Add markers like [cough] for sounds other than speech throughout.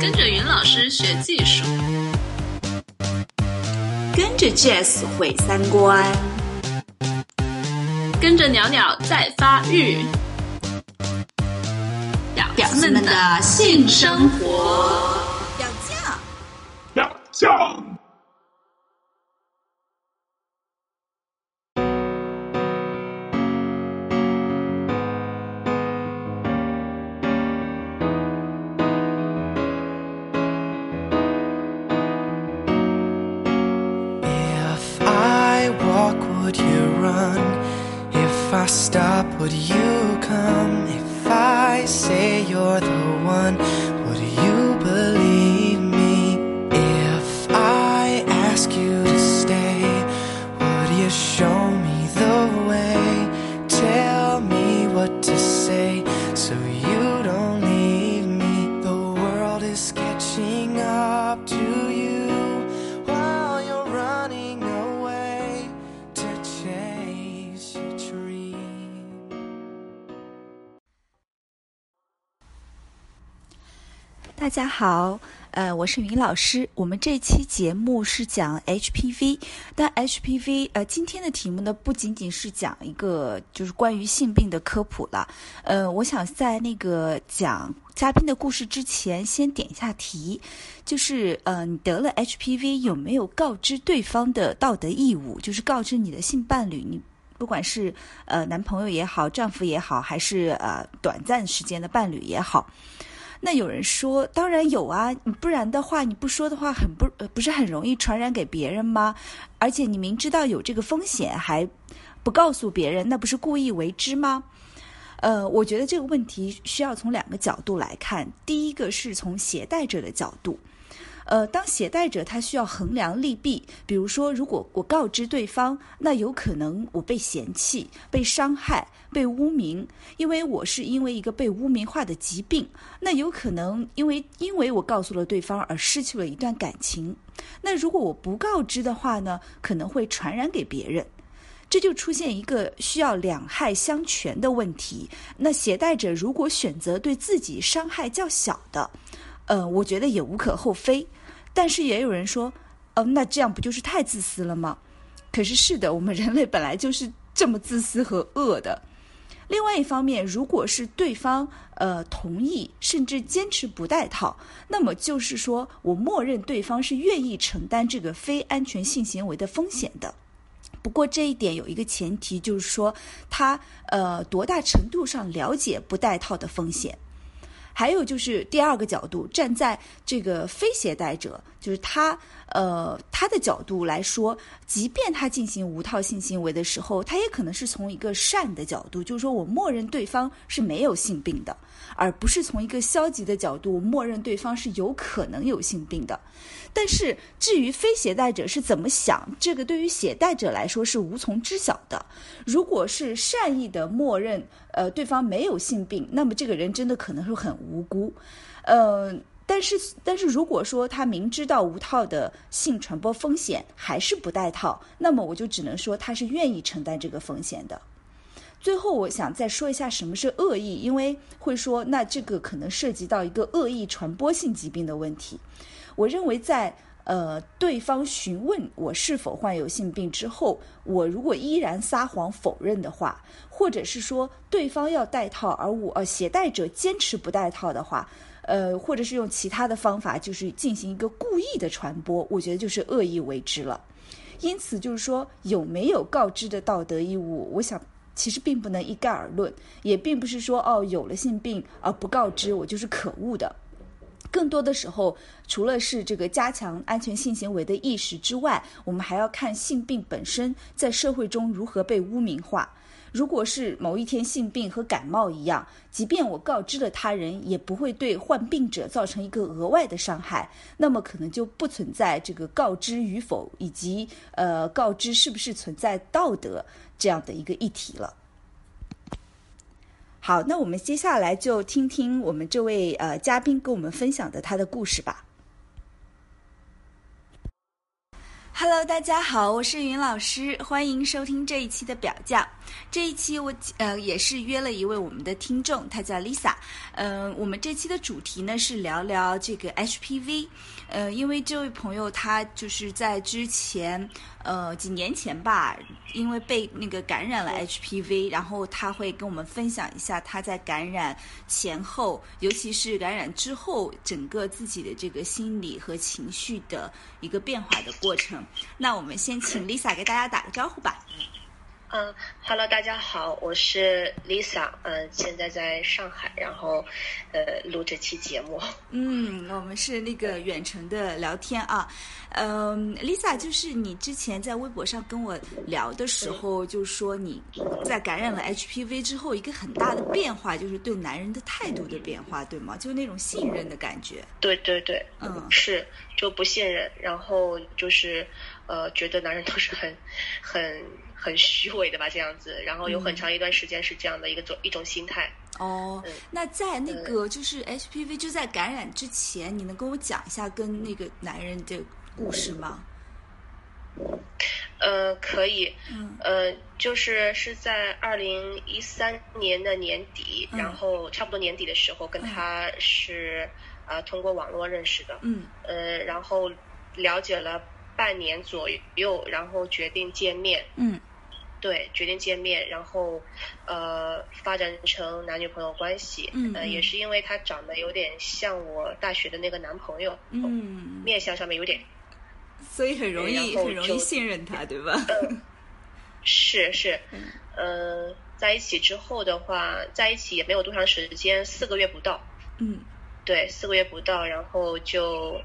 跟着云老师学技术，跟着 Jazz 毁三观，跟着鸟鸟在发育，表子们的性生活。表酱，表酱。I stop, would you come? If I say you're the one, 大家好，呃，我是云老师。我们这期节目是讲 HPV，但 HPV 呃，今天的题目呢不仅仅是讲一个就是关于性病的科普了。呃，我想在那个讲嘉宾的故事之前，先点一下题，就是呃，你得了 HPV 有没有告知对方的道德义务？就是告知你的性伴侣，你不管是呃男朋友也好，丈夫也好，还是呃短暂时间的伴侣也好。那有人说，当然有啊，不然的话，你不说的话，很不不是很容易传染给别人吗？而且你明知道有这个风险还不告诉别人，那不是故意为之吗？呃，我觉得这个问题需要从两个角度来看。第一个是从携带者的角度，呃，当携带者他需要衡量利弊，比如说，如果我告知对方，那有可能我被嫌弃、被伤害、被污名，因为我是因为一个被污名化的疾病，那有可能因为因为我告诉了对方而失去了一段感情。那如果我不告知的话呢，可能会传染给别人。这就出现一个需要两害相权的问题。那携带者如果选择对自己伤害较小的，呃，我觉得也无可厚非。但是也有人说，呃，那这样不就是太自私了吗？可是是的，我们人类本来就是这么自私和恶的。另外一方面，如果是对方呃同意甚至坚持不戴套，那么就是说我默认对方是愿意承担这个非安全性行为的风险的。不过这一点有一个前提，就是说他呃多大程度上了解不戴套的风险。还有就是第二个角度，站在这个非携带者，就是他呃他的角度来说，即便他进行无套性行为的时候，他也可能是从一个善的角度，就是说我默认对方是没有性病的，而不是从一个消极的角度，默认对方是有可能有性病的。但是至于非携带者是怎么想，这个对于携带者来说是无从知晓的。如果是善意的默认，呃，对方没有性病，那么这个人真的可能是很无辜。呃，但是但是如果说他明知道无套的性传播风险，还是不戴套，那么我就只能说他是愿意承担这个风险的。最后，我想再说一下什么是恶意，因为会说那这个可能涉及到一个恶意传播性疾病的问题。我认为在呃对方询问我是否患有性病之后，我如果依然撒谎否认的话，或者是说对方要戴套，而我呃携带者坚持不戴套的话，呃或者是用其他的方法，就是进行一个故意的传播，我觉得就是恶意为之了。因此，就是说有没有告知的道德义务，我想其实并不能一概而论，也并不是说哦有了性病而不告知我就是可恶的。更多的时候，除了是这个加强安全性行为的意识之外，我们还要看性病本身在社会中如何被污名化。如果是某一天性病和感冒一样，即便我告知了他人，也不会对患病者造成一个额外的伤害，那么可能就不存在这个告知与否以及呃告知是不是存在道德这样的一个议题了。好，那我们接下来就听听我们这位呃嘉宾跟我们分享的他的故事吧。Hello，大家好，我是云老师，欢迎收听这一期的表教。这一期我呃也是约了一位我们的听众，他叫 Lisa。嗯、我们这期的主题呢是聊聊这个 HPV。呃，因为这位朋友他就是在之前呃几年前吧，因为被那个感染了 HPV，然后他会跟我们分享一下他在感染前后，尤其是感染之后，整个自己的这个心理和情绪的一个变化的过程。那我们先请 Lisa 给大家打个招呼吧。嗯哈喽，大家好，我是 Lisa，嗯，现在在上海，然后呃录这期节目。[laughs] 嗯，我们是那个远程的聊天啊。嗯，Lisa，就是你之前在微博上跟我聊的时候，就说你在感染了 HPV 之后，一个很大的变化就是对男人的态度的变化，对吗？就那种信任的感觉。对对对，嗯，是就不信任，然后就是呃觉得男人都是很很。很虚伪的吧，这样子，然后有很长一段时间是这样的一个种、一种心态。哦，那在那个就是 HPV 就在感染之前，你能跟我讲一下跟那个男人的故事吗？呃，可以。嗯。呃，就是是在二零一三年的年底，然后差不多年底的时候，跟他是啊通过网络认识的。嗯。呃，然后了解了半年左右，然后决定见面。嗯。对，决定见面，然后，呃，发展成男女朋友关系。嗯，呃，也是因为他长得有点像我大学的那个男朋友。嗯，面相上面有点，[laughs] 所以很容易很容易信任他，对吧？[laughs] 嗯，是是，嗯，在一起之后的话，在一起也没有多长时间，四个月不到。嗯，对，四个月不到，然后就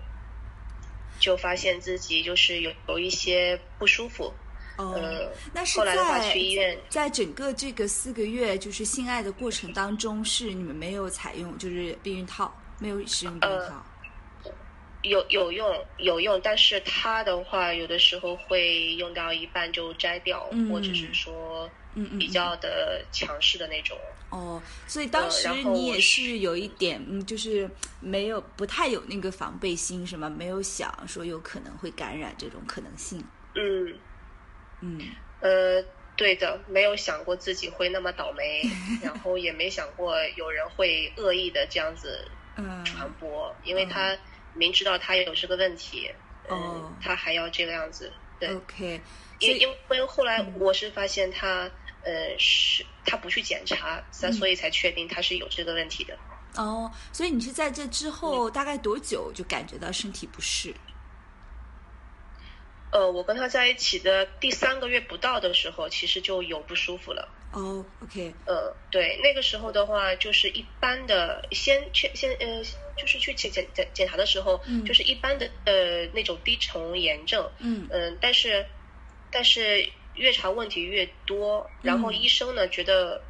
就发现自己就是有有一些不舒服。哦，那是在在整个这个四个月就是性爱的过程当中，是你们没有采用就是避孕套，没有使用避孕套。呃，有有用有用，但是它的话有的时候会用到一半就摘掉，嗯、或者是说嗯比较的强势的那种。哦，所以当时你也是有一点，嗯，就是没有不太有那个防备心，是吗？没有想说有可能会感染这种可能性。嗯。嗯，呃，对的，没有想过自己会那么倒霉，[laughs] 然后也没想过有人会恶意的这样子传播，嗯、因为他明知道他有这个问题，哦，他还要这个样子，对，OK，因因为后来我是发现他，呃，是他不去检查，嗯、所以才确定他是有这个问题的。哦，所以你是在这之后大概多久就感觉到身体不适？呃，我跟他在一起的第三个月不到的时候，其实就有不舒服了。哦，OK。呃，对，那个时候的话，就是一般的，先去先呃，就是去检检检检查的时候，嗯、就是一般的呃那种低虫炎症。嗯。嗯、呃，但是但是越查问题越多，然后医生呢、嗯、觉得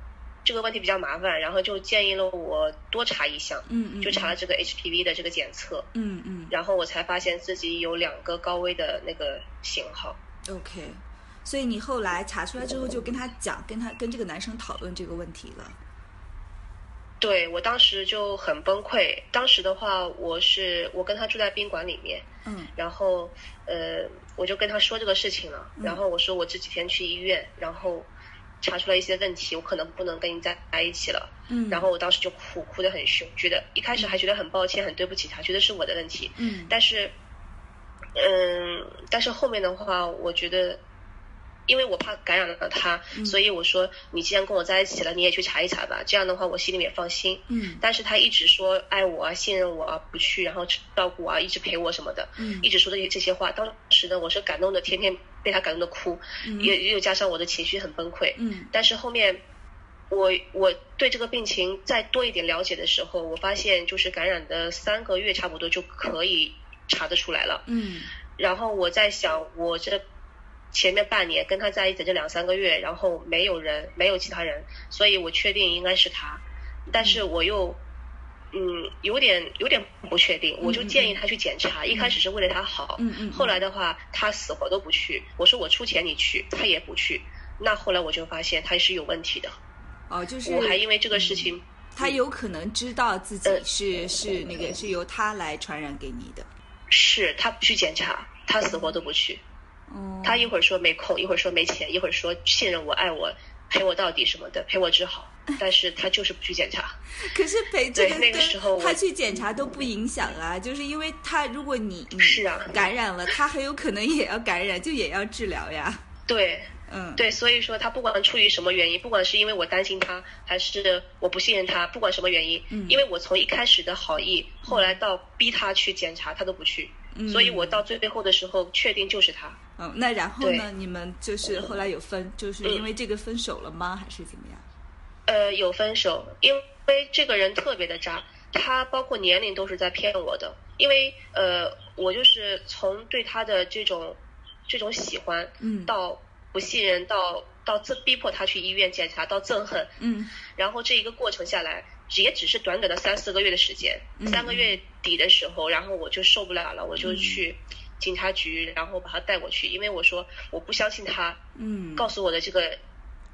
这个问题比较麻烦，然后就建议了我多查一项。嗯嗯。就查了这个 HPV 的这个检测。嗯嗯。然后我才发现自己有两个高危的那个型号。OK，所以你后来查出来之后，就跟他讲，跟他跟这个男生讨论这个问题了。对我当时就很崩溃。当时的话，我是我跟他住在宾馆里面，嗯，然后呃，我就跟他说这个事情了。嗯、然后我说我这几天去医院，然后查出来一些问题，我可能不能跟你在在一起了。嗯，然后我当时就哭，哭得很凶，觉得一开始还觉得很抱歉，很对不起他，觉得是我的问题。嗯，但是。嗯，但是后面的话，我觉得，因为我怕感染了他，嗯、所以我说你既然跟我在一起了，你也去查一查吧。这样的话，我心里面放心。嗯。但是他一直说爱我啊，信任我啊，不去，然后照顾啊，一直陪我什么的。嗯。一直说的这些话，当时呢，我是感动的，天天被他感动的哭，嗯、也又加上我的情绪很崩溃。嗯。但是后面，我我对这个病情再多一点了解的时候，我发现就是感染的三个月差不多就可以查得出来了。嗯。然后我在想，我这前面半年跟他在一起这两三个月，然后没有人，没有其他人，所以我确定应该是他，但是我又嗯有点有点不确定，我就建议他去检查。嗯、一开始是为了他好，嗯嗯，后来的话他死活都不去，我说我出钱你去，他也不去。那后来我就发现他是有问题的。哦，就是我还因为这个事情，嗯、他有可能知道自己是、呃、是那个是由他来传染给你的。是他不去检查，他死活都不去。哦。他一会儿说没空，一会儿说没钱，一会儿说信任我、爱我，陪我到底什么的，陪我治好。[laughs] 但是他就是不去检查。[laughs] 可是陪这个对那个时候他去检查都不影响啊，就是因为他如果你你是啊感染了，他很有可能也要感染，就也要治疗呀。[laughs] 对，嗯，对，所以说他不管出于什么原因，不管是因为我担心他，还是我不信任他，不管什么原因，嗯因为我从一开始的好意，后来到逼他去检查，他都不去，嗯所以我到最后的时候确定就是他。嗯，那然后呢？你们就是后来有分，就是因为这个分手了吗？还是怎么样？呃，有分手，因为这个人特别的渣，他包括年龄都是在骗我的。因为呃，我就是从对他的这种这种喜欢，嗯到不信任，到到憎逼迫他去医院检查，到憎恨，嗯然后这一个过程下来，也只是短短的三四个月的时间。嗯三个月底的时候，然后我就受不了了，我就去警察局，然后把他带过去，因为我说我不相信他嗯，告诉我的这个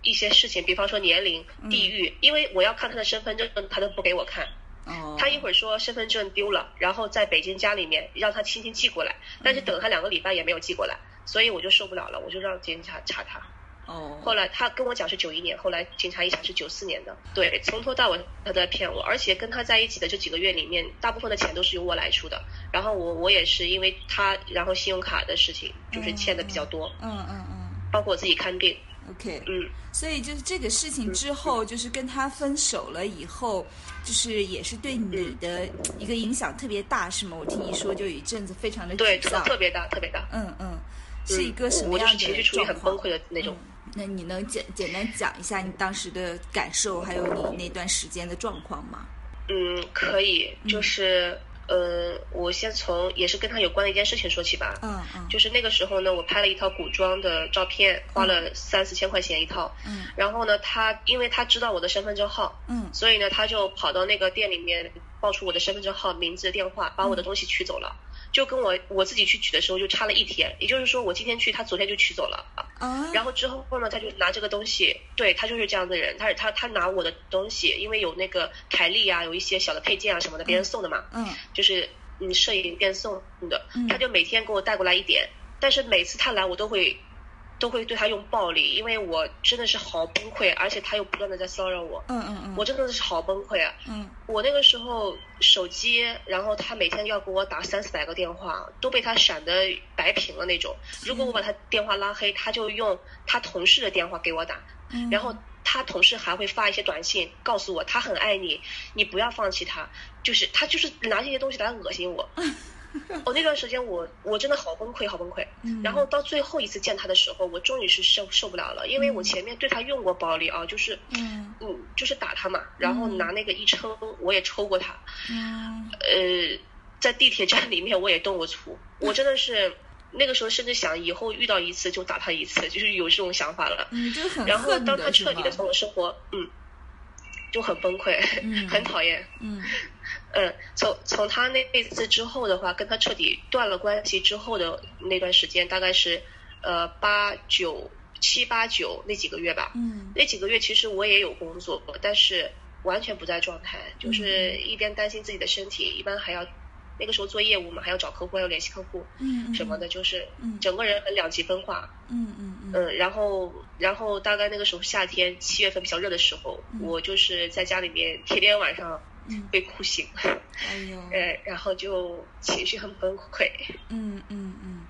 一些事情，比方说年龄、地域，因为我要看他的身份证，他都不给我看。哦，他一会儿说身份证丢了，然后在北京家里面让他亲戚寄过来，但是等他两个礼拜也没有寄过来，所以我就受不了了，我就让警察查他。哦，后来他跟我讲是九一年，后来警察一查是九四年的。对，从头到尾他都在骗我，而且跟他在一起的这几个月里面，大部分的钱都是由我来出的。然后我我也是因为他，然后信用卡的事情就是欠的比较多，嗯嗯嗯包括我自己看病。，OK，嗯，所以就是这个事情之后，就是跟他分手了以后，就是也是对你的一个影响特别大，是吗？我听你说，就有一阵子非常的对，沮丧，特特别大，特别大。嗯嗯，是一个什么我就样的是情绪处于很崩溃的那种。嗯那你能简简单讲一下你当时的感受，还有你那段时间的状况吗？嗯，可以，就是呃，我先从也是跟他有关的一件事情说起吧。嗯嗯，就是那个时候呢，我拍了一套古装的照片，花了三四千块钱一套。嗯然后呢，他因为他知道我的身份证号，嗯所以呢，他就跑到那个店里面报出我的身份证号、名字、电话，把我嗯的东西取走了。就跟我我自己去取的时候就差了一天，也就是说我今天去，他昨天就取走了。啊，然后之后呢，他就拿这个东西，对他就是这样的人，他是他他拿我的东西，因为有那个台历啊，有一些小的配件啊什么的，别人送的嘛，嗯。就是嗯摄影店送的嗯，他就每天给我带过来一点，但是每次他来我都会都会对他用暴力，因为我真的是好崩溃，而且他又不断的在骚扰我，嗯嗯嗯，我真的是好崩溃啊！嗯我那个时候手机，然后他每天要给我打三四百个电话，都被他闪的白屏了那种。如果我把他电话拉黑，他就用他同事的电话给我打，嗯，然后他同事还会发一些短信告诉我他很爱你，你不要放弃他。就是他就是拿这些东西来恶心我。[laughs] 我 [laughs] 那段时间我我真的好崩溃，好崩溃。嗯然后到最后一次见他的时候，我终于是受受不了了，因为我前面对他用过暴力啊，就是嗯嗯，就是打他嘛，然后拿那个一抽，我也抽过他。嗯呃，在地铁站里面我也动过粗，我真的是那个时候甚至想以后遇到一次就打他一次，就是有这种想法了。嗯，就是很然后当他彻底的从我生活，嗯，就很崩溃，嗯很讨厌。嗯 [laughs] 嗯，从从他那那次之后的话，跟他彻底断了关系之后的那段时间，大概是呃八九七八九那几个月吧。嗯那几个月其实我也有工作，但是完全不在状态，就是一边担心自己的身体，一般还要那个时候做业务嘛，还要找客户，还要联系客户嗯什么的，就是嗯整个人很两极分化。嗯嗯嗯嗯，然后然后大概那个时候夏天七月份比较热的时候，嗯我就是在家里面天天晚上嗯，被哭醒，哎呦，[laughs] 呃，然后就情绪很崩溃。嗯嗯嗯，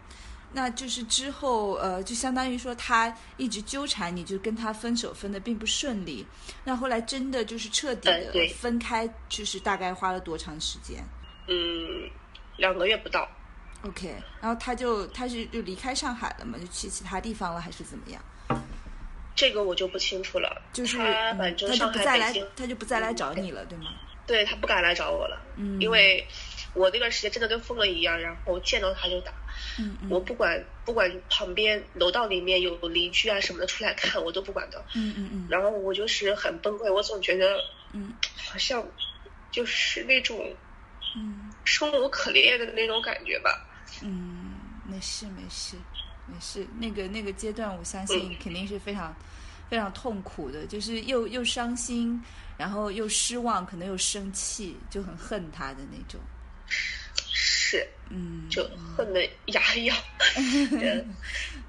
那就是之后呃，就相当于说他一直纠缠你，就跟他分手分的并不顺利。那后来真的就是彻底的分开，就是大概花了多长时间嗯，两个月不到。？OK，然后他就他是就离开上海了嘛，就去其他地方了，还是怎么样？这个我就不清楚了，就是他嗯反正他就上不再来海北京，，他就不再来找你了，对吗？对他不敢来找我了，嗯，因为我那段时间真的跟疯了一样，然后见到他就打，嗯。嗯。我不管不管旁边楼道里面有邻居啊什么的出来看，我都不管的。嗯嗯嗯。然后我就是很崩溃，我总觉得嗯。好像就是那种嗯。生无可恋的那种感觉吧。嗯，没事没事没事，那个那个阶段，我相信肯定是非常非常痛苦的，就是又又伤心，然后又失望，可能又生气，就很恨他的那种。是是，嗯，就恨得牙痒。[laughs] 嗯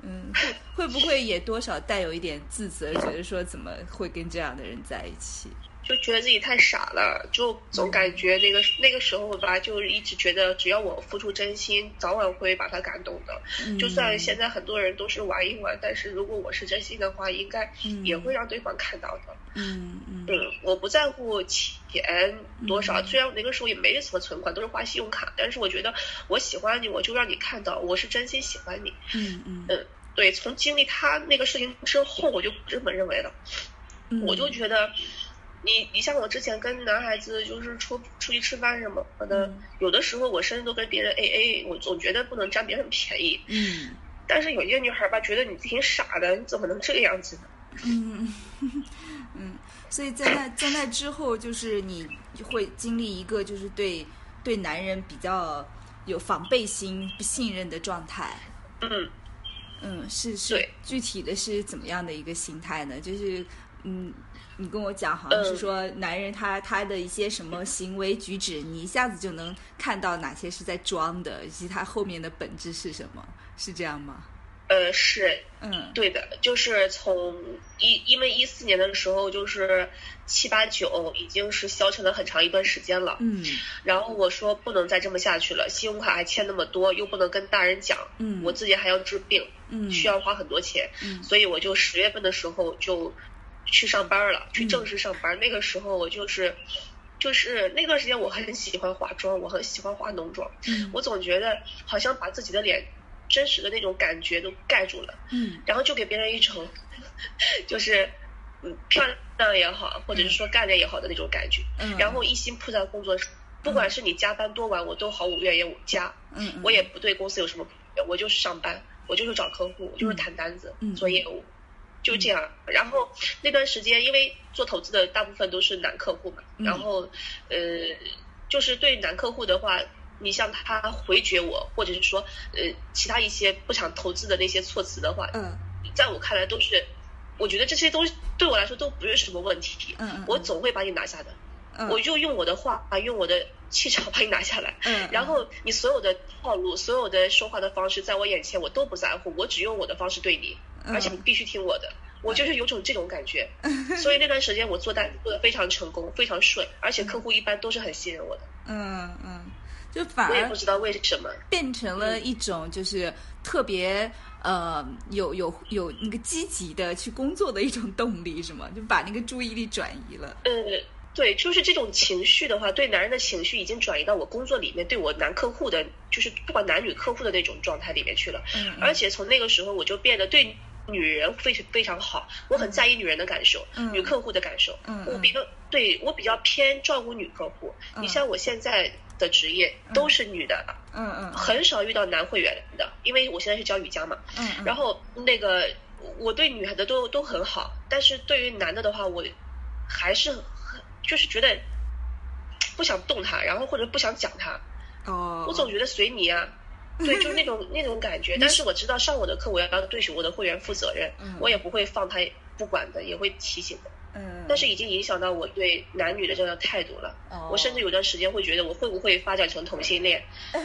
嗯，会会不会也多少带有一点自责，觉得说怎么会跟这样的人在一起？就觉得自己太傻了，就总感觉那个那个时候吧，就一直觉得只要我付出真心，早晚会把他感动的。嗯就算现在很多人都是玩一玩，但是如果我是真心的话，应该也会让对方看到的。嗯嗯嗯，我不在乎钱多少，虽然我那个时候也没什么存款，都是花信用卡，但是我觉得我喜欢你，我就让你看到我是真心喜欢你。嗯嗯嗯，对，从经历他那个事情之后，我就不这么认为了。嗯，我就觉得，你你像我之前跟男孩子就是出出去吃饭什么的，嗯有的时候我甚至都跟别人 A A，我总觉得不能占别人便宜。嗯但是有些女孩吧，觉得你挺傻的，你怎么能这个样子呢？嗯嗯，所以在那在那之后，就是你会经历一个就是对对男人比较有防备心、不信任的状态。嗯，嗯，是是，具体的是怎么样的一个心态呢？就是嗯，你跟我讲，好像是嗯说男人他他的一些什么行为举止，你一下子就能看到哪些是在装的，以及他后面的本质是什么，是这样吗？呃，是嗯，对的，就是从一因为一四年的时候，就是七八九已经是消沉了很长一段时间了。嗯。然后我说不能再这么下去了，信用卡还欠那么多，又不能跟大人讲，嗯，我自己还要治病，嗯。需要花很多钱，嗯。所以我就十月份的时候就去上班了，去嗯正式上班。那个时候我就是。就是那段时间，我很喜欢化妆，我很喜欢化浓妆。嗯我总觉得好像把自己的脸真实的那种感觉都盖住了，嗯然后就给别人一种就是嗯漂亮也好，或者是说干练也好的那种感觉。嗯，然后一心扑在工作上，不管是你加班多晚，我都毫无怨言，我加，嗯，嗯我也不对公司有什么，我就是上班，我就是找客户，我就是谈单子，嗯做业务，就这样。然后那段时间，因为做投资的大部分都是男客户嘛，嗯然后呃，就是对男客户的话。你像他回绝我，或者是说，呃，其他一些不想投资的那些措辞的话，嗯在我看来都是，我觉得这些东西对我来说都不是什么问题，嗯嗯我总会把你拿下的。嗯，我就用我的话，用我的气场把你拿下来。嗯，然后你所有的套路，所有的说话的方式，在我眼前我都不在乎，我只用我的方式对你，嗯而且你必须听我的。我就是有种这种感觉，[laughs] 所以那段时间我做单做的非常成功，非常顺，而且客户一般都是很信任我的。嗯嗯，就反而我也不知道为什么。变成了一种就是特别呃有有有那个积极的去工作的一种动力，是吗？就把那个注意力转移了。呃，对，就是这种情绪的话，对男人的情绪已经转移到我工作里面，对我男客户的，就是不管男女客户的那种状态里面去了。嗯，而且从那个时候我就变得对女人非常非常好，我很在意女人的感受，嗯女客户的感受。嗯我比较对我比较偏照顾女客户。嗯你像我现在的职业都是女的，嗯嗯很少遇到男会员的，因为我现在是教瑜伽嘛。嗯嗯，然后那个我对女孩的都都很好，但是对于男的的话，我还是很就是觉得不想动他，然后或者不想讲他，哦，我总觉得随你啊。对，就是那种那种感觉，但是我知道上我的课，我要对我的会员负责任，嗯我也不会放他不管的，也会提醒的。嗯，但是已经影响到我对男女的这样的态度了。哦我甚至有段时间会觉得，我会不会发展成同性恋，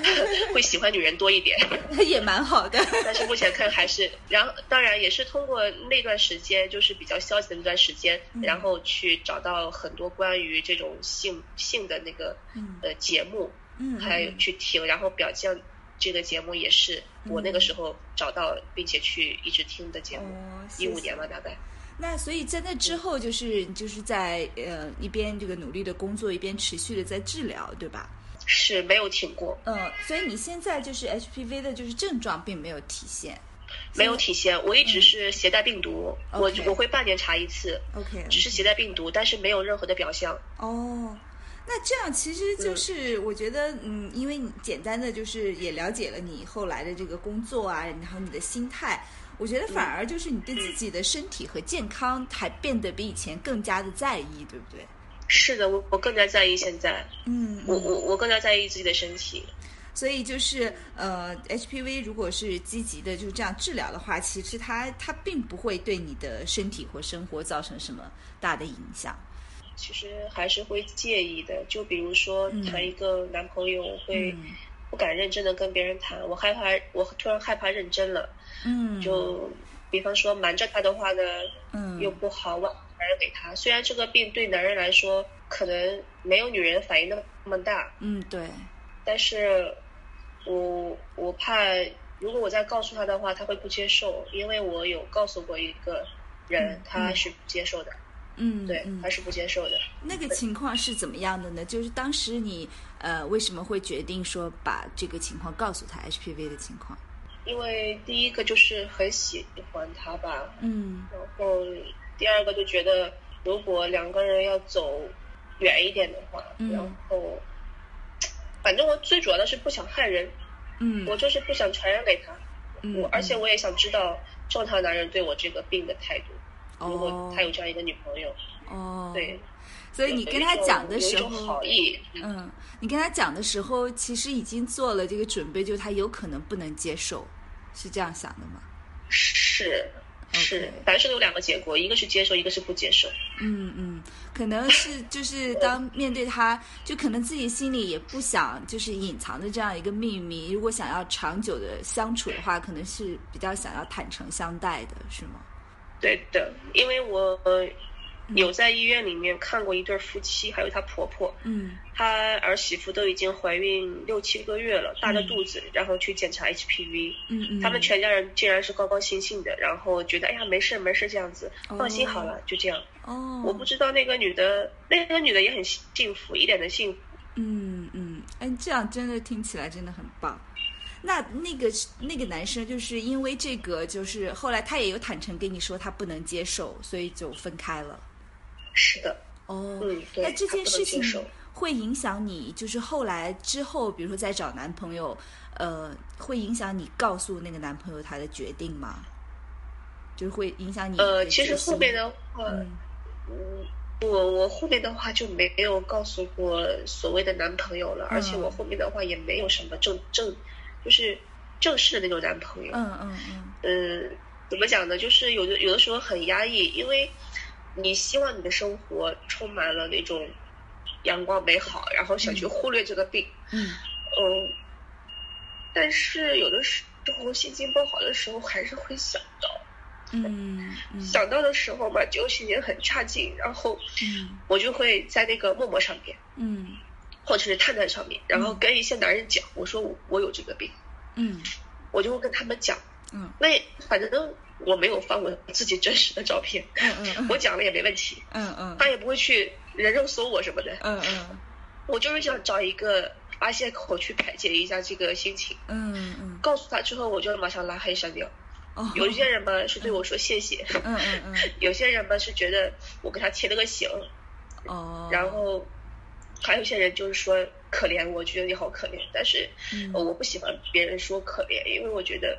[laughs] 会喜欢女人多一点。[laughs] 也蛮好的。但是目前看还是，然后当然也是通过那段时间，就是比较消极的那段时间，嗯然后去找到很多关于这种性性的那个嗯呃节目，嗯，还有去听，然后表象这个节目也是我那个时候找到并且去一直听的节目，哦，一五年吧大概。那所以在那之后，就是就是在呃一边这个努力的工作，一边持续的在治疗，对吧？是没有停过，嗯，所以你现在就是 HPV 的就是症状并没有体现。没有体现。我一直是携带病毒，我我会半年查一次，OK，只是携带病毒，但是没有任何的表象。哦，那这样其实就是我觉得，嗯，因为你简单的就是也了解了你后来的这个工作啊，然后你的心态，我觉得反而就是你对自己的身体和健康还变得比以前更加的在意，对不对？是的，我我更加在意现在，嗯，我我我更加在意自己的身体。所以就是呃，HPV 如果是积极的就这样治疗的话，其实它它并不会对你的身体或生活造成什么大的影响。其实还是会介意的，就比如说嗯。谈一个男朋友我会嗯。不敢认真的跟别人谈，我害怕我突然害怕认真了，嗯，就比方说瞒着他的话呢，嗯。又不好往传染给他。虽然这个病对男人来说可能没有女人反应那么大，嗯对，但是我我怕如果我再告诉他的话，他会不接受，因为我有告诉过一个人，嗯。他是不接受的，嗯对，嗯他是不接受的。那个情况是怎么样的呢？就是当时你呃为什么会决定说把这个情况告诉他 HPV 的情况？因为第一个就是很喜欢他吧，嗯然后第二个就觉得如果两个人要走远一点的话，嗯然后反正我最主要的是不想害人，嗯我就是不想传染给他，嗯我而且我也想知道正常男人对我这个病的态度。如哦果他有这样一个女朋友，哦，对，所以你跟他讲的时候好，意，嗯嗯，你跟他讲的时候，其实已经做了这个准备，就是他有可能不能接受，是这样想的吗？是是，凡事有两个结果，一个是接受，一个是不接受。嗯嗯，可能是就是 [laughs] 当面对他，就可能自己心里也不想就是隐藏着这样一个秘密。如果想要长久的相处的话，可能是比较想要坦诚相待的，是吗？对的，因为我呃有在医院里面看过一对夫妻，还有她婆婆，嗯她儿媳妇都已经怀孕六七个月了，大着肚子，然后去检查 HPV，嗯嗯，他们全家人竟然是高高兴兴的，然后觉得哎呀没事没事这样子，哦放心好了，就这样。哦，我不知道那个女的，那个女的也很幸福，一脸的幸福。嗯嗯，哎，这样真的听起来真的很棒。那那个那个男生就是因为这个，就是后来他也有坦诚跟你说他不能接受，所以就分开了。是的，哦，嗯对那这件事情会影响你，就是后来之后，比如说再找男朋友，呃，会影响你告诉那个男朋友他的决定吗？就是会影响你呃，其实后面的话，嗯嗯，我我后面的话就没有告诉过所谓的男朋友了，而且嗯我后面的话也没有什么正正，就是正式的那种男朋友。嗯嗯嗯嗯，怎么讲呢？就是有的有的时候很压抑，因为你希望你的生活充满了那种阳光美好，然后想去忽略这个病。嗯嗯，但是有的时候心情不好的时候还是会想到，嗯嗯想到的时候嘛，就心情很差劲，然后嗯我就会在那个陌陌上面，嗯或者是探探上面，然后跟一些男人讲，我说我我有这个病，嗯。我就会跟他们讲，嗯。那反正我没有放我自己真实的照片，嗯嗯我讲了也没问题，嗯嗯。他也不会去人肉搜我什么的，嗯嗯。我就是想找一个发泄口去排解一下这个心情。嗯嗯。告诉他之后，我就马上拉黑删掉。哦，有些人嘛是对我说谢谢，嗯嗯嗯。[laughs] 有些人嘛是觉得我给他贴了个醒，哦，然后还有一些人就是说可怜我，觉得你好可怜。但是、嗯呃我不喜欢别人说可怜，因为我觉得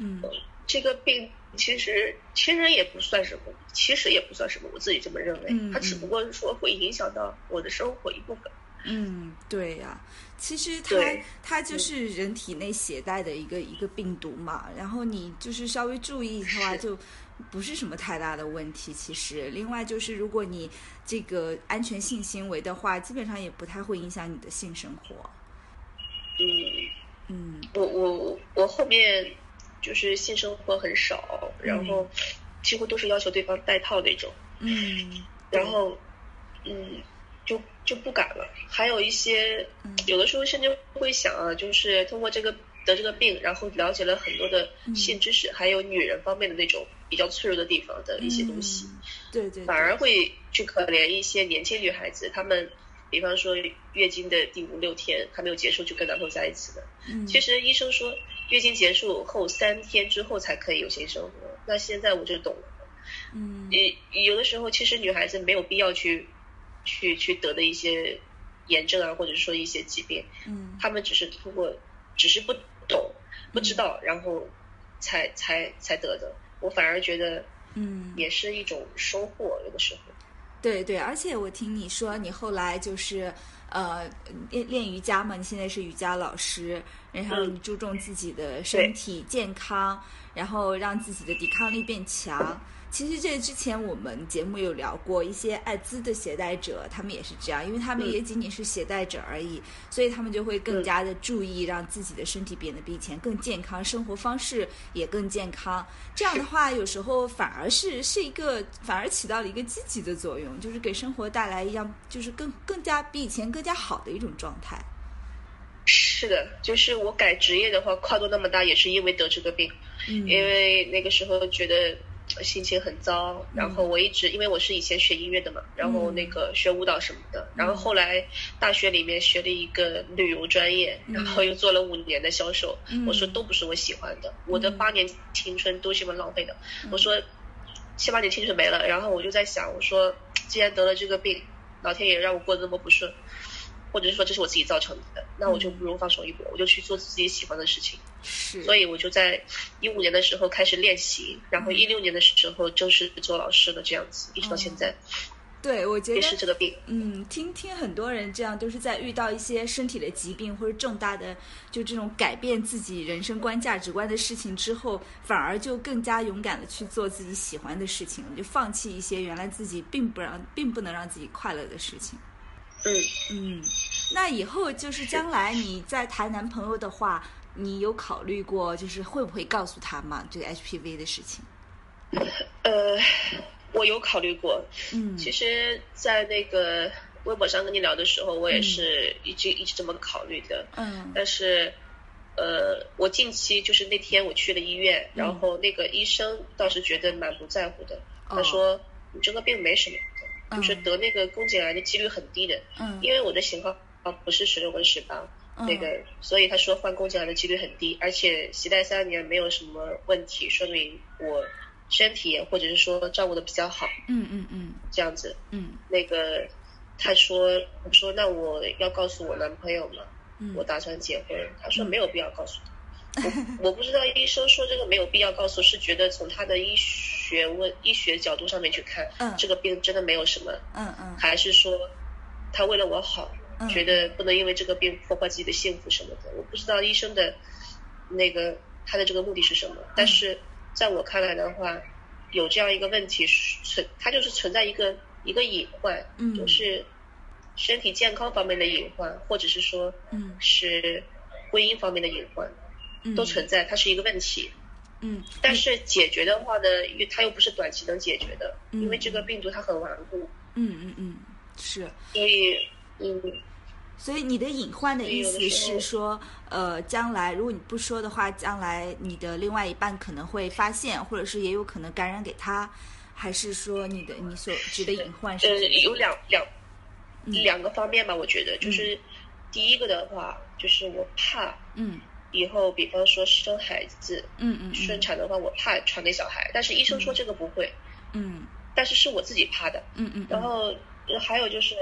嗯呃这个病其实其实也不算什么，其实也不算什么，我自己这么认为。嗯它只不过是说会影响到我的生活一部分。嗯，对呀、其实它它就是人体内携带的一个一个病毒嘛，然后你就是稍微注意的话，是就不是什么太大的问题。其实，另外就是如果你这个安全性行为的话，基本上也不太会影响你的性生活。嗯，嗯我我我后面就是性生活很少，然后几乎都是要求对方戴套那种。嗯然后，嗯，就就不敢了。还有一些嗯，有的时候甚至会想啊，就是通过这个得这个病，然后了解了很多的嗯性知识，还有女人方面的那种比较脆弱的地方的一些东西，嗯对对，对反而会去可怜一些年轻女孩子，她们。比方说月经的第五六天还没有结束就跟男朋友在一起的，嗯其实医生说月经结束后三天之后才可以有性生活，那现在我就懂了。嗯有有的时候，其实女孩子没有必要去去去得的一些炎症啊，或者说一些疾病，嗯她们只是通过，只是不懂、不知道，然后才才才得的。我反而觉得嗯也是一种收获，有的时候。对对，而且我听你说，你后来就是呃练练瑜伽嘛，你现在是瑜伽老师，然后嗯你注重自己的身体健康，然后让自己的抵抗力变强。其实这之前我们节目有聊过，一些艾滋的携带者，他们也是这样，因为他们嗯也仅仅是携带者而已，所以他们就会更加的注意让自己的身体变得比以前更健康，生活方式也更健康。这样的话，有时候反而是是一个，反而起到了一个积极的作用，就是给生活带来一样，就是更更加比以前更加好的一种状态。是的，就是我改职业的话，跨度那么大，也是因为得这个病，嗯因为那个时候觉得呃心情很糟，然后我一直因为我是以前学音乐的嘛，然后那个学舞蹈什么的，然后后来大学里面学了一个旅游专业，然后又做了五年的销售，我说都不是我喜欢的，我的八年青春都是这么浪费的，我说七八年青春没了，然后我就在想，我说既然得了这个病，老天爷让我过得那么不顺。或者是说这是我自己造成的，那我就不如放手一搏，我就去做自己喜欢的事情。是，所以我就在一五年的时候开始练习，然后一六年的时候正式做老师的这样子，一直到现在对我觉也得是这个病。嗯，听听很多人这样，都是在遇到一些身体的疾病或者重大的就这种改变自己人生观、价值观的事情之后，反而就更加勇敢的去做自己喜欢的事情，就放弃一些原来自己并不让、并不能让自己快乐的事情。嗯，嗯，那以后就是将来你在谈男朋友的话，你有考虑过就是会不会告诉他吗？这个 HPV 的事情？呃，我有考虑过。嗯其实，在那个微博上跟你聊的时候，我也是一直、一直这么考虑的。嗯但是，呃，我近期就是那天我去了医院，嗯然后那个医生倒是觉得蛮不在乎的，哦他说你这个病没什么的，就是嗯得那个宫颈癌的几率很低的，嗯因为我的型号不是十六跟十八。嗯那个，所以他说患宫颈癌的几率很低，而且携带三年没有什么问题，说明我身体或者是说照顾的比较好，嗯嗯嗯这样子。嗯那个他说，我说那我要告诉我男朋友吗？嗯我打算结婚。他说没有必要告诉他。我我不知道医生说这个没有必要告诉，是觉得从他的医学问医学角度上面去看，嗯这个病真的没有什么，嗯嗯。还是说他为了我好，嗯。觉得不能因为这个病破坏自己的幸福什么的。我不知道医生的那个他的这个目的是什么，但是在我看来的话，有这样一个问题存，它就是存在一个一个隐患，嗯。就是身体健康方面的隐患，或者是说嗯。是婚姻方面的隐患，嗯。都存在，它是一个问题。嗯，但是解决的话呢，因为它又不是短期能解决的，嗯。因为这个病毒它很顽固，嗯嗯嗯是。所以嗯。所以你的隐患的意思是说，呃，将来如果你不说的话，将来你的另外一半可能会发现，或者是也有可能感染给他，还是说你的你所指的隐患是呃，有两两嗯。两个方面吧，我觉得就是第一个的话，就是我怕嗯以后，比方说生孩子嗯嗯顺产的话，我怕传给小孩，但是医生说这个不会，嗯。但是是我自己怕的。嗯嗯，然后呃还有就是，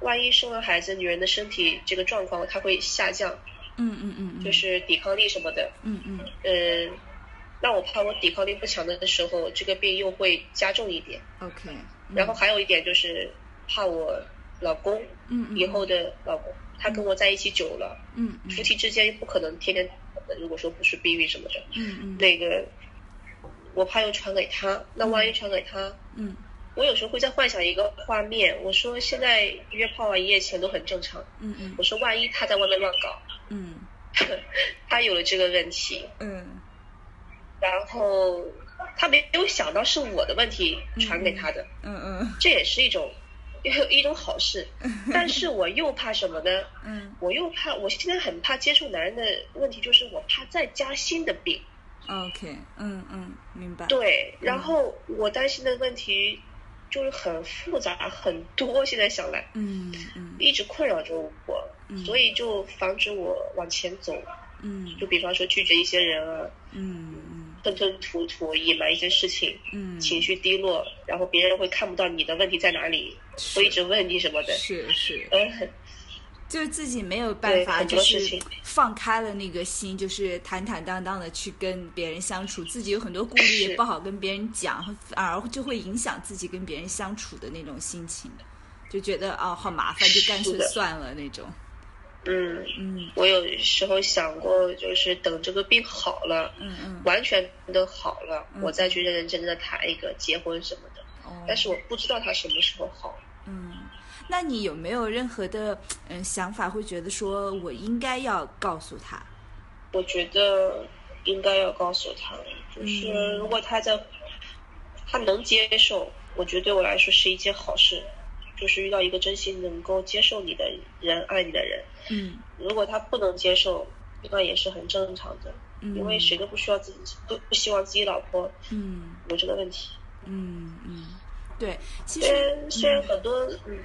万一生了孩子，女人的身体这个状况它会下降，嗯嗯嗯就是抵抗力什么的，嗯嗯。嗯。那我怕我抵抗力不强的时候，这个病又会加重一点。OK，然后还有一点就是怕我老公嗯以后的老公，他跟我在一起久了，嗯夫妻之间不可能天天，如果说不是避孕什么的，嗯嗯。那个我怕又传给他，那万一传给他，嗯。我有时候会在幻想一个画面，我说现在约炮啊一夜情都很正常，嗯嗯。我说万一他在外面乱搞，嗯。[laughs] 他有了这个问题，嗯。然后他没有想到是我的问题传给他的，嗯嗯。这也是一种一种好事，[laughs] 但是我又怕什么呢？嗯。我又怕，我现在很怕接触男人的问题，就是我怕再加新的病。，OK，嗯嗯，明白，对，然后我担心的问题就是很复杂很多，现在想来嗯嗯。一直困扰着我，嗯。所以就防止我往前走。嗯。就比方说拒绝一些人啊，嗯嗯吞吞吐吐，隐瞒一些事情，嗯，情绪低落，然后别人会看不到你的问题在哪里，会一直问你什么的。是是，嗯，[laughs] 就是自己没有办法，就是放开了那个心，就是坦坦荡荡的去跟别人相处，自己有很多顾虑，也不好跟别人讲，反而就会影响自己跟别人相处的那种心情，就觉得哦好麻烦，就干脆算了那种。嗯，嗯。我有时候想过，就是等这个病好了，嗯嗯，完全的好了，嗯。我再去认认真真的谈一个结婚什么的。哦，但是我不知道他什么时候好。嗯，那你有没有任何的嗯想法，会觉得说我应该要告诉他？我觉得应该要告诉他，就是嗯。如果他在，他能接受，我觉得对我来说是一件好事，就是遇到一个真心能够接受你的人、爱你的人。嗯如果他不能接受，那也是很正常的，嗯，因为谁都不需要自己，都不希望自己老婆嗯有这个问题。嗯嗯，对，其虽实虽然很多，嗯，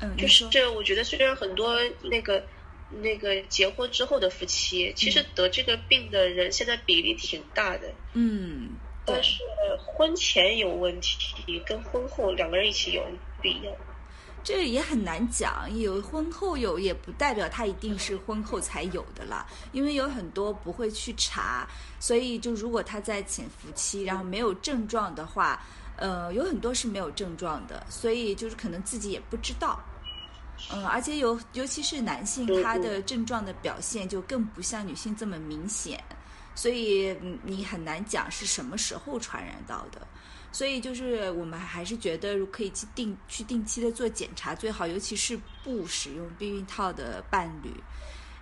嗯，就是我觉得虽然很多那个那个结婚之后的夫妻，其实得这个病的人现在比例挺大的。嗯但。是婚前有问题，跟婚后两个人一起有不一样。这也很难讲，有婚后有也不代表他一定是婚后才有的啦，因为有很多不会去查，所以就如果他在潜伏期，然后没有症状的话，呃，有很多是没有症状的，所以就是可能自己也不知道。[laughs] 嗯，而且有，尤其是男性，嗯他的症状的表现就更不像女性这么明显，所以嗯你很难讲是什么时候传染到的。所以就是我们还是觉得可以去定去定期的做检查最好，尤其是不使用避孕套的伴侣。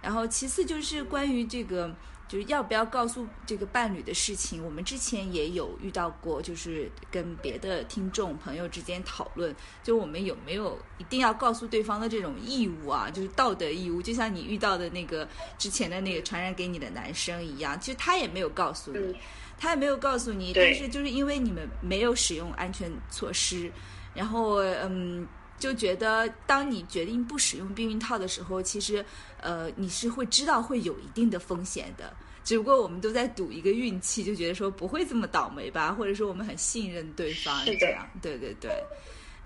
然后其次就是关于这个就是要不要告诉这个伴侣的事情，我们之前也有遇到过，就是跟别的听众朋友之间讨论，就我们有没有一定要告诉对方的这种义务啊，就是道德义务，就像你遇到的那个之前的那个传染给你的男生一样，其实他也没有告诉你。嗯他也没有告诉你，但是就是因为你们没有使用安全措施，然后嗯，就觉得当你决定不使用避孕套的时候，其实呃你是会知道会有一定的风险的。只不过我们都在赌一个运气，就觉得说不会这么倒霉吧，或者说我们很信任对方是这样，对对对。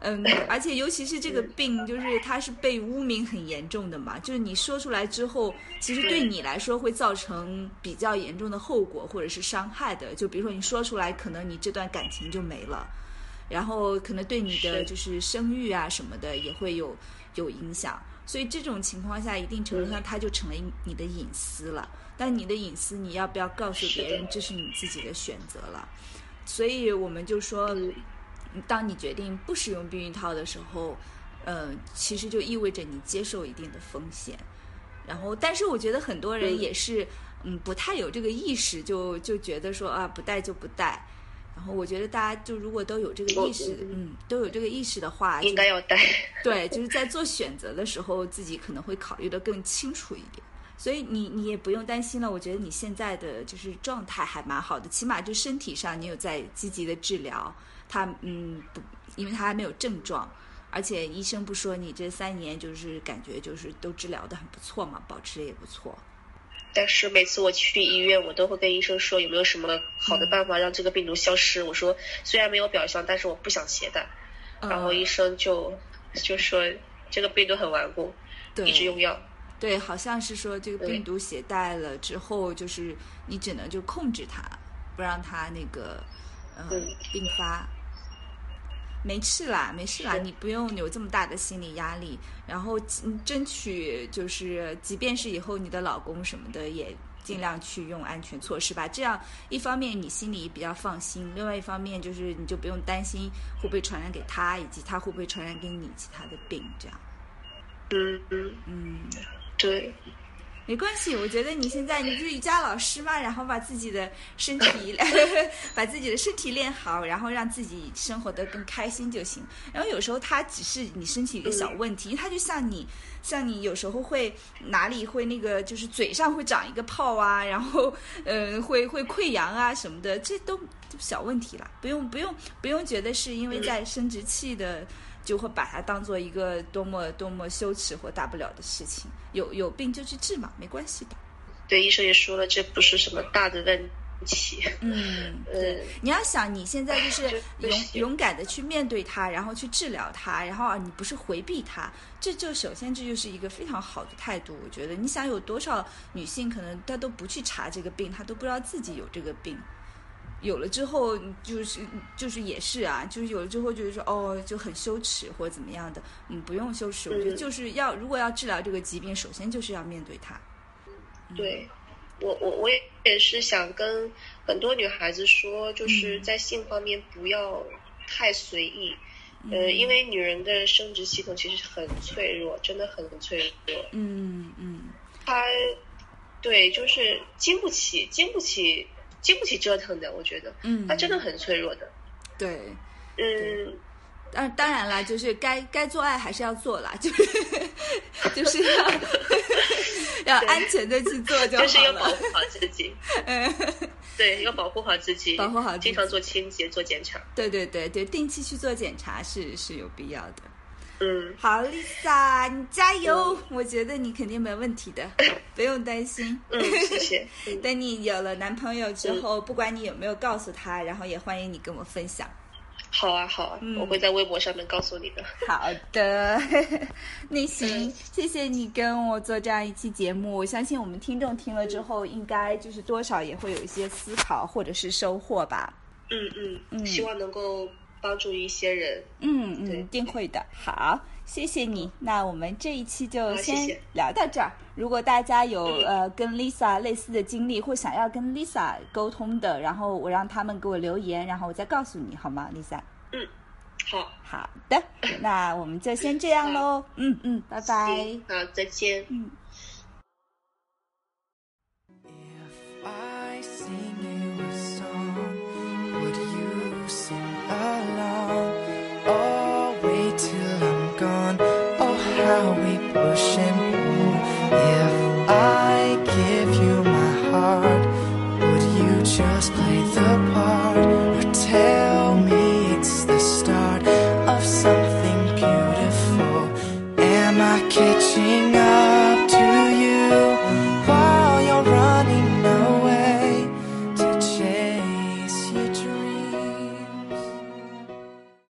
嗯，而且尤其是这个病，就是它是被污名很严重的嘛，就是你说出来之后，其实对你来说会造成比较严重的后果或者是伤害的。就比如说你说出来，可能你这段感情就没了，然后可能对你的就是生育啊什么的也会有有影响。所以这种情况下，一定程度上它就成了你的隐私了。但你的隐私，你要不要告诉别人，这是你自己的选择了。所以我们就说，嗯当你决定不使用避孕套的时候，呃，其实就意味着你接受一定的风险。然后，但是我觉得很多人嗯也是，嗯，不太有这个意识，就就觉得说啊，不戴就不戴。然后我觉得大家就如果都有这个意识，嗯，都有这个意识的话，应该要戴。[laughs] 对，就是在做选择的时候，自己可能会考虑的更清楚一点。所以你你也不用担心了，我觉得你现在的就是状态还蛮好的，起码就身体上你有在积极的治疗，他嗯不，因为他还没有症状，而且医生不说你这三年就是感觉就是都治疗的很不错嘛，保持的也不错。但是每次我去医院，我都会跟医生说有没有什么好的办法让这个病毒消失。我说虽然没有表象，但是我不想携带。然后嗯医生就就说这个病毒很顽固，对一直用药。对，好像是说这个病毒携带了之后，就是你只能就控制它，不让它那个呃嗯并发。没事啦，没事啦，你不用有这么大的心理压力。然后嗯争取就是，即便是以后你的老公什么的，也尽量去用安全措施吧。这样一方面你心里比较放心，另外一方面就是你就不用担心会不会传染给他，以及他会不会传染给你其他的病。这样，嗯嗯，嗯。对，没关系，我觉得你现在你不是瑜伽老师嘛，然后把自己的身体 [laughs] 把自己的身体练好，然后让自己生活得更开心就行。然后有时候它只是你身体一个小问题，它就像你像你有时候会哪里会那个就是嘴上会长一个泡啊，然后 [laughs] 呃会会溃疡啊什么的，这都小问题啦，不用不用不用觉得是因为在生殖器的。就会把它当做一个多么多么羞耻或大不了的事情，有有病就去治嘛，没关系的。对，医生也说了，这不是什么大的问题。[laughs] 嗯，嗯，你要想你现在就是 [laughs] 就勇勇敢的去面对它，然后去治疗它，然后啊你不是回避它，这就首先这就是一个非常好的态度。我觉得你想有多少女性可能她都不去查这个病，她都不知道自己有这个病。有了之后，就是就是也是啊，就是有了之后就是说哦就很羞耻或者怎么样的，嗯，不用羞耻，我觉得嗯。就是要如果要治疗这个疾病，首先就是要面对它。嗯。对，我我我也也是想跟很多女孩子说，就是嗯。在性方面不要太随意，嗯呃，因为女人的生殖系统其实很脆弱，真的很脆弱，嗯嗯。她对就是经不起经不起经不起折腾的，我觉得嗯，他真的很脆弱的，对。嗯。当当然啦，就是该该做爱还是要做啦，就是就是 [laughs] 要要安全的去做就好了。就是要保护好自己，[laughs] 嗯，对，要保护好自己，保护好自己经常做清洁、做检查。对对对对，定期去做检查是是有必要的。嗯，好，Lisa，你加油！我觉得你肯定没问题的，[laughs] 不用担心。嗯，谢谢。[laughs] 嗯，等你有了男朋友之后，不管你有没有告诉他，然后也欢迎你跟我分享。好啊，好啊，嗯我会在微博上面告诉你的。好的，[laughs] 那行，谢谢你跟我做这样一期节目。我相信我们听众听了之后，应该就是多少也会有一些思考或者是收获吧。嗯嗯嗯希望能够帮助一些人。嗯嗯，一定会的。好，谢谢你。那我们这一期就先聊到这儿。如果大家有、嗯呃跟 Lisa 类似的经历，或想要跟 Lisa 沟通的，然后我让他们给我留言，然后我再告诉你，好吗，Lisa？嗯好，好的，[laughs] 那我们就先这样喽。嗯嗯，拜拜。好，再见。嗯。If I sing you a song, would you sing along? Oh, wait till I'm gone. Oh, how we push and